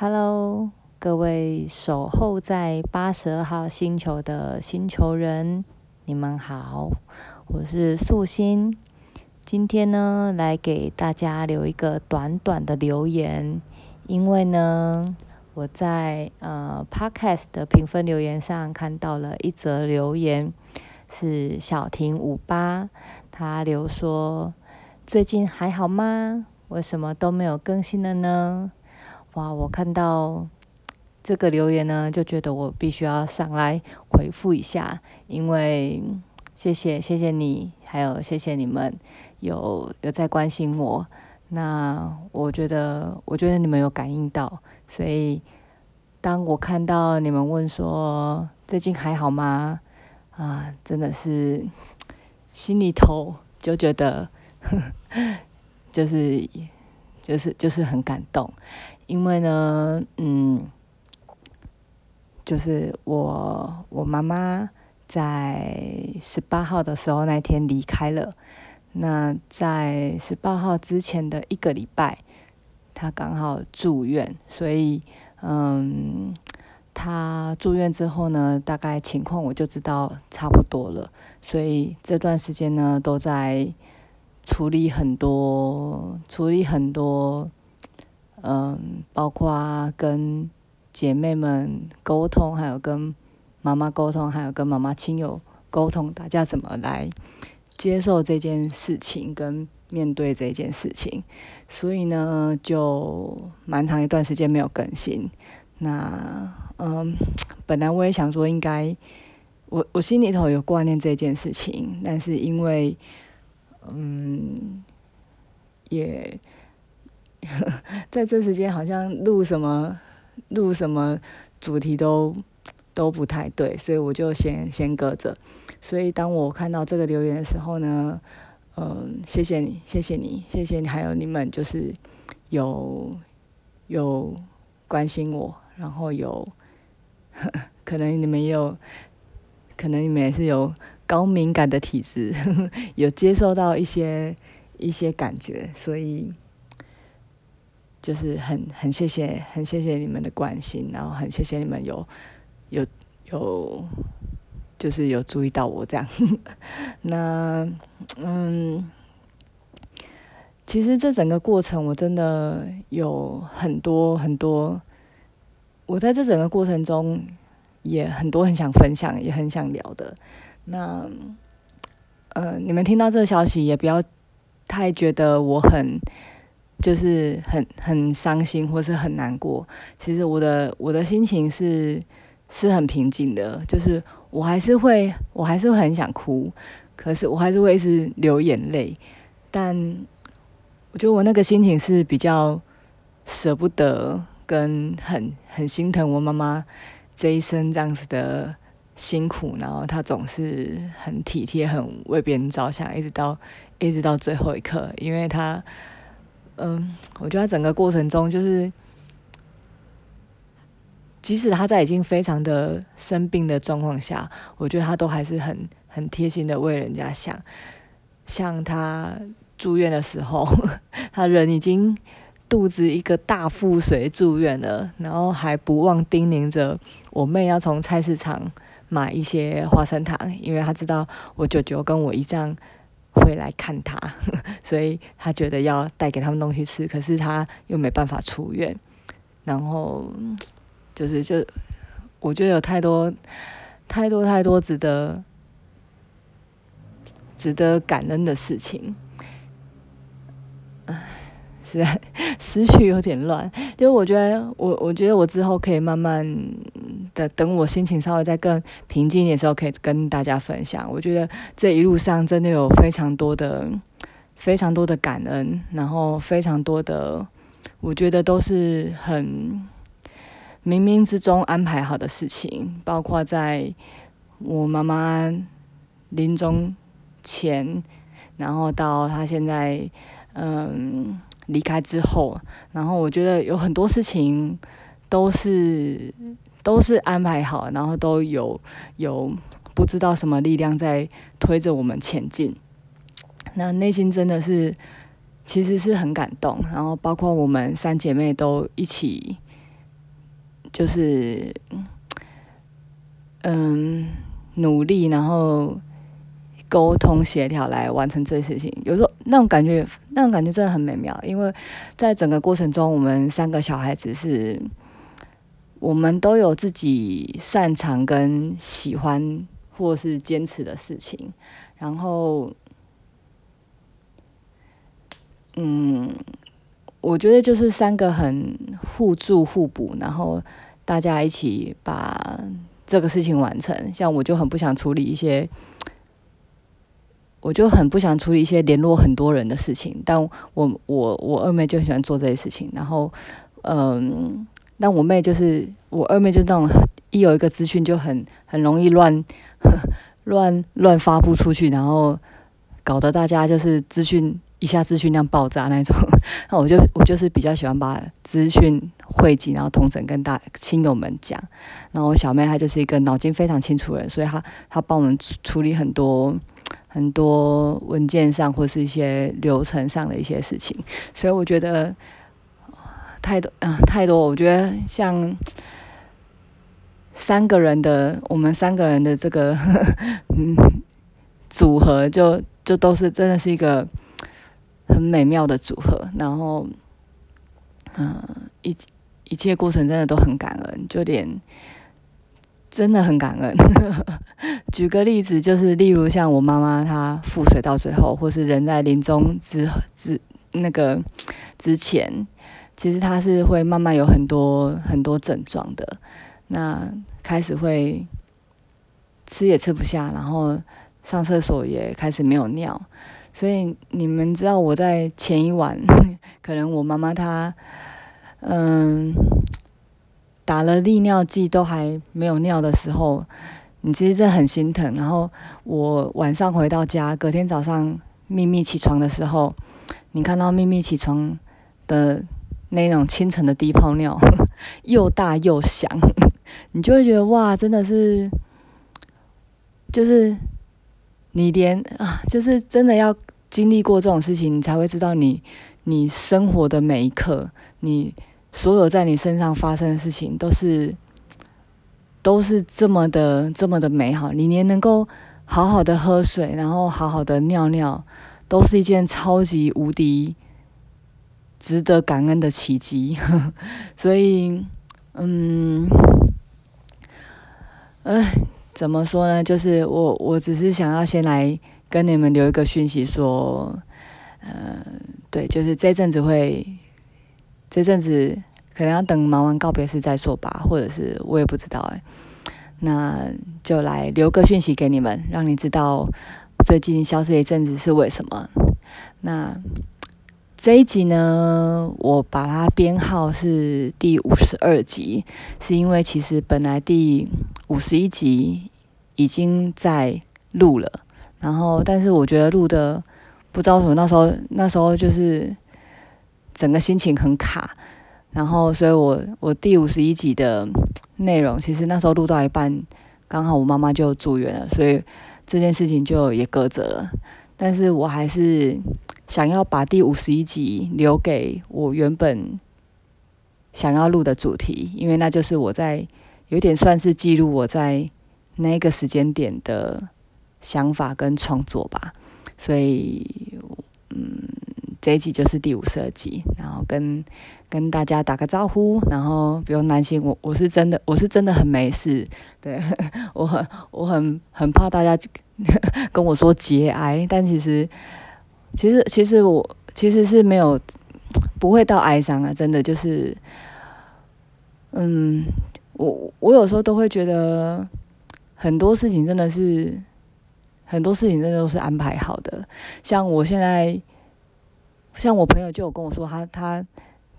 Hello，各位守候在八十二号星球的星球人，你们好，我是素心。今天呢，来给大家留一个短短的留言，因为呢，我在呃 Podcast 的评分留言上看到了一则留言，是小婷五八，他留说：最近还好吗？为什么都没有更新了呢？哇！我看到这个留言呢，就觉得我必须要上来回复一下，因为谢谢谢谢你，还有谢谢你们有有在关心我。那我觉得我觉得你们有感应到，所以当我看到你们问说最近还好吗？啊，真的是心里头就觉得呵 就是就是就是很感动。因为呢，嗯，就是我我妈妈在十八号的时候那天离开了。那在十八号之前的一个礼拜，她刚好住院，所以嗯，她住院之后呢，大概情况我就知道差不多了。所以这段时间呢，都在处理很多，处理很多。嗯，包括跟姐妹们沟通，还有跟妈妈沟通，还有跟妈妈亲友沟通，大家怎么来接受这件事情，跟面对这件事情。所以呢，就蛮长一段时间没有更新。那嗯，本来我也想说，应该我我心里头有挂念这件事情，但是因为嗯，也。在这时间好像录什么录什么主题都都不太对，所以我就先先搁着。所以当我看到这个留言的时候呢，嗯，谢谢你，谢谢你，谢谢你，还有你们就是有有关心我，然后有 可能你们也有，可能你们也是有高敏感的体质，有接受到一些一些感觉，所以。就是很很谢谢，很谢谢你们的关心，然后很谢谢你们有有有，就是有注意到我这样。那嗯，其实这整个过程我真的有很多很多，我在这整个过程中也很多很想分享，也很想聊的。那呃，你们听到这个消息也不要太觉得我很。就是很很伤心，或是很难过。其实我的我的心情是是很平静的，就是我还是会我还是会很想哭，可是我还是会一直流眼泪。但我觉得我那个心情是比较舍不得，跟很很心疼我妈妈这一生这样子的辛苦，然后她总是很体贴，很为别人着想，一直到一直到最后一刻，因为她。嗯，我觉得整个过程中，就是即使他在已经非常的生病的状况下，我觉得他都还是很很贴心的为人家想。像他住院的时候，他人已经肚子一个大腹水住院了，然后还不忘叮咛着我妹要从菜市场买一些花生糖，因为他知道我舅舅跟我姨丈。会来看他，所以他觉得要带给他们东西吃，可是他又没办法出院，然后就是就我觉得有太多太多太多值得值得感恩的事情，唉，实在 思绪有点乱，就我觉得我我觉得我之后可以慢慢。等我心情稍微再更平静一点的时候，可以跟大家分享。我觉得这一路上真的有非常多的、非常多的感恩，然后非常多的，我觉得都是很冥冥之中安排好的事情。包括在我妈妈临终前，然后到她现在嗯离开之后，然后我觉得有很多事情都是。都是安排好，然后都有有不知道什么力量在推着我们前进。那内心真的是其实是很感动，然后包括我们三姐妹都一起就是嗯努力，然后沟通协调来完成这些事情。有时候那种感觉，那种感觉真的很美妙，因为在整个过程中，我们三个小孩子是，我们都有自己擅长跟喜欢或是坚持的事情，然后。嗯，我觉得就是三个很互助互补，然后大家一起把这个事情完成。像我就很不想处理一些，我就很不想处理一些联络很多人的事情。但我我我二妹就喜欢做这些事情。然后，嗯，但我妹就是我二妹，就是那种一有一个资讯就很很容易乱 乱乱发布出去，然后搞得大家就是资讯。一下资讯量爆炸那种，那我就我就是比较喜欢把资讯汇集，然后统整跟大亲友们讲。然后我小妹她就是一个脑筋非常清楚的人，所以她她帮我们处理很多很多文件上或是一些流程上的一些事情。所以我觉得太多啊太多，我觉得像三个人的我们三个人的这个 嗯组合就，就都是真的是一个。很美妙的组合，然后，嗯，一一切过程真的都很感恩，就连真的很感恩。举个例子，就是例如像我妈妈她腹水到最后，或是人在临终之之那个之前，其实她是会慢慢有很多很多症状的。那开始会吃也吃不下，然后上厕所也开始没有尿。所以你们知道我在前一晚，可能我妈妈她，嗯，打了利尿剂都还没有尿的时候，你其实这很心疼。然后我晚上回到家，隔天早上秘密起床的时候，你看到秘密起床的那种清晨的低泡尿，又大又响，你就会觉得哇，真的是，就是。你连啊，就是真的要经历过这种事情，你才会知道你你生活的每一刻，你所有在你身上发生的事情，都是都是这么的这么的美好。你连能够好好的喝水，然后好好的尿尿，都是一件超级无敌值得感恩的奇迹。所以，嗯，哎。怎么说呢？就是我，我只是想要先来跟你们留一个讯息，说，呃，对，就是这阵子会，这阵子可能要等忙完告别式再说吧，或者是我也不知道哎，那就来留个讯息给你们，让你知道最近消失一阵子是为什么。那这一集呢，我把它编号是第五十二集，是因为其实本来第五十一集已经在录了，然后但是我觉得录的不知道什么，那时候那时候就是整个心情很卡，然后所以我我第五十一集的内容，其实那时候录到一半，刚好我妈妈就住院了，所以这件事情就也搁着了。但是我还是想要把第五十一集留给我原本想要录的主题，因为那就是我在。有点算是记录我在那个时间点的想法跟创作吧，所以嗯，这一集就是第五十二集，然后跟跟大家打个招呼，然后不用担心我，我是真的我是真的很没事，对，我很我很很怕大家 跟我说节哀，但其实其实其实我其实是没有不会到哀伤啊，真的就是嗯。我我有时候都会觉得很多事情真的是很多事情真的都是安排好的。像我现在，像我朋友就有跟我说他，他他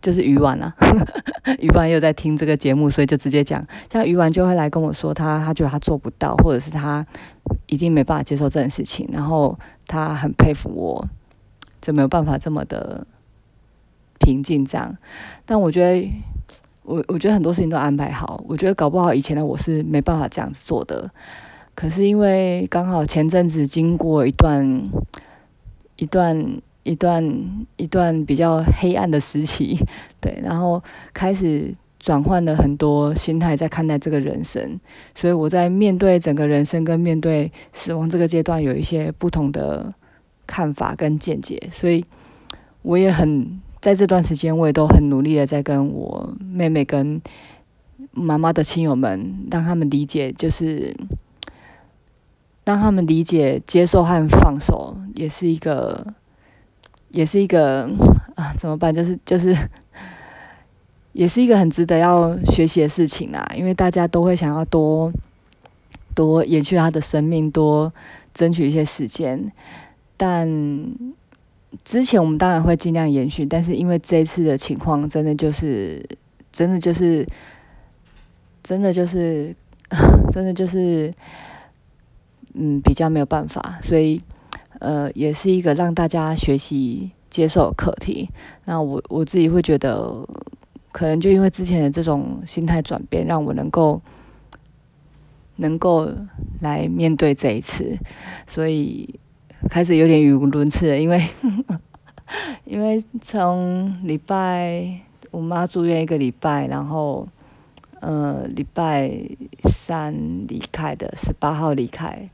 就是鱼丸啊，鱼丸又在听这个节目，所以就直接讲，像鱼丸就会来跟我说他他觉得他做不到，或者是他一定没办法接受这件事情，然后他很佩服我，就没有办法这么的平静这样。但我觉得。我我觉得很多事情都安排好，我觉得搞不好以前的我是没办法这样子做的，可是因为刚好前阵子经过一段一段一段一段比较黑暗的时期，对，然后开始转换了很多心态在看待这个人生，所以我在面对整个人生跟面对死亡这个阶段有一些不同的看法跟见解，所以我也很在这段时间我也都很努力的在跟我妹妹跟妈妈的亲友们让他们理解，就是让他们理解接受和放手也是一个也是一个 啊怎么办？就是就是。也是一个很值得要学习的事情啦，因为大家都会想要多多延续他的生命，多争取一些时间。但之前我们当然会尽量延续，但是因为这一次的情况，真的就是真的就是 真的就是真的就是嗯比较没有办法，所以呃也是一个让大家学习接受课题。那我我自己会觉得。可能就因为之前的这种心态转变，让我能够能够来面对这一次，所以开始有点语无伦次了。因为 因为从礼拜我妈住院一个礼拜，然后呃礼拜三离开的，十八号离开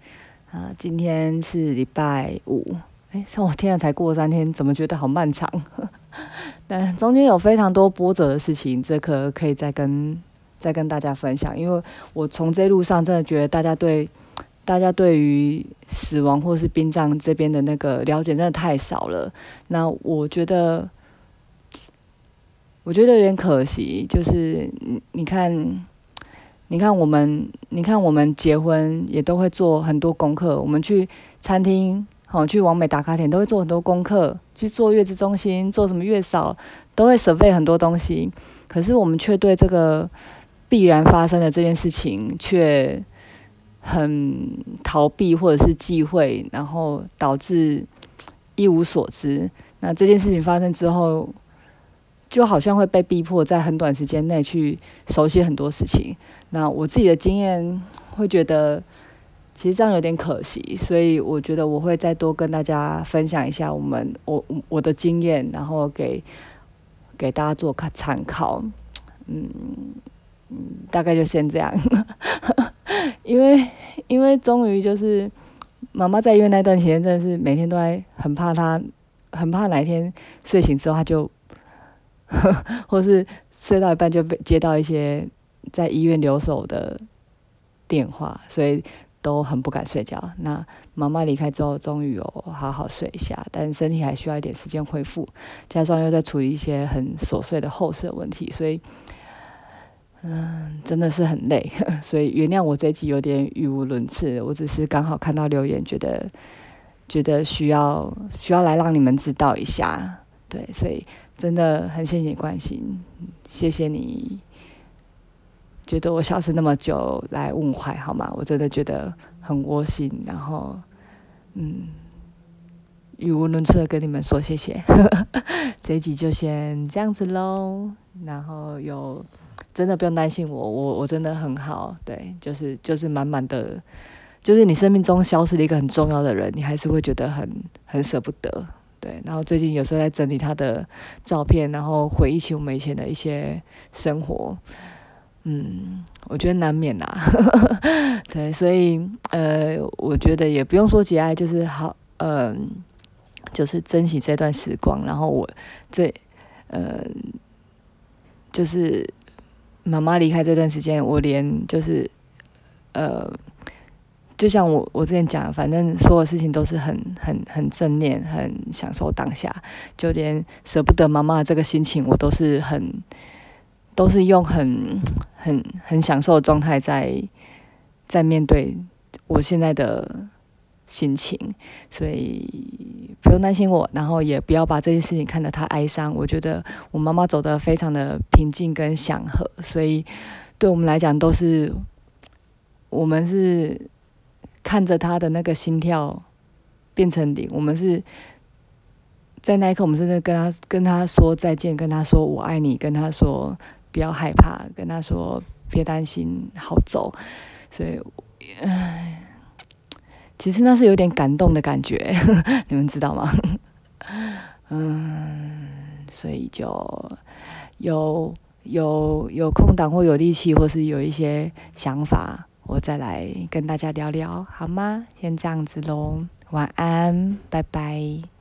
啊，今天是礼拜五，哎，像 我天啊，才过三天，怎么觉得好漫长？但中间有非常多波折的事情，这可可以再跟再跟大家分享。因为我从这路上真的觉得大家对大家对于死亡或是殡葬这边的那个了解真的太少了。那我觉得我觉得有点可惜，就是你你看你看我们你看我们结婚也都会做很多功课，我们去餐厅。哦，去完美打卡点都会做很多功课，去做月子中心做什么月嫂，都会准备很多东西。可是我们却对这个必然发生的这件事情，却很逃避或者是忌讳，然后导致一无所知。那这件事情发生之后，就好像会被逼迫在很短时间内去熟悉很多事情。那我自己的经验会觉得。其实这样有点可惜，所以我觉得我会再多跟大家分享一下我们我我的经验，然后给给大家做看参考。嗯嗯，大概就先这样，因为因为终于就是妈妈在医院那段时间，真的是每天都在很怕她，很怕哪一天睡醒之后她就，或是睡到一半就被接到一些在医院留守的电话，所以。都很不敢睡觉。那妈妈离开之后，终于有好好睡一下，但身体还需要一点时间恢复，加上又在处理一些很琐碎的后事问题，所以，嗯，真的是很累。所以原谅我这集有点语无伦次，我只是刚好看到留言，觉得觉得需要需要来让你们知道一下。对，所以真的很谢谢你关心，谢谢你。觉得我消失那么久来问坏好吗？我真的觉得很窝心，然后嗯，语无伦次的跟你们说谢谢。这一集就先这样子喽，然后有真的不用担心我，我我真的很好，对，就是就是满满的，就是你生命中消失了一个很重要的人，你还是会觉得很很舍不得，对。然后最近有时候在整理他的照片，然后回忆起我们以前的一些生活。嗯，我觉得难免啦，对，所以呃，我觉得也不用说节哀，就是好，嗯、就是珍惜这段时光。然后我这，呃，就是妈妈离开这段时间，我连就是呃，就像我我之前讲，反正所有事情都是很很很正念，很享受当下，就连舍不得妈妈这个心情，我都是很。都是用很很很享受的状态在在面对我现在的心情，所以不用担心我，然后也不要把这件事情看得太哀伤。我觉得我妈妈走得非常的平静跟祥和，所以对我们来讲都是我们是看着他的那个心跳变成零，我们是。在那一刻，我们真的跟他跟他说再见，跟他说我爱你，跟他说不要害怕，跟他说别担心，好走。所以，唉，其实那是有点感动的感觉，你们知道吗？嗯，所以就有有有空档或有力气，或是有一些想法，我再来跟大家聊聊，好吗？先这样子喽，晚安，拜拜。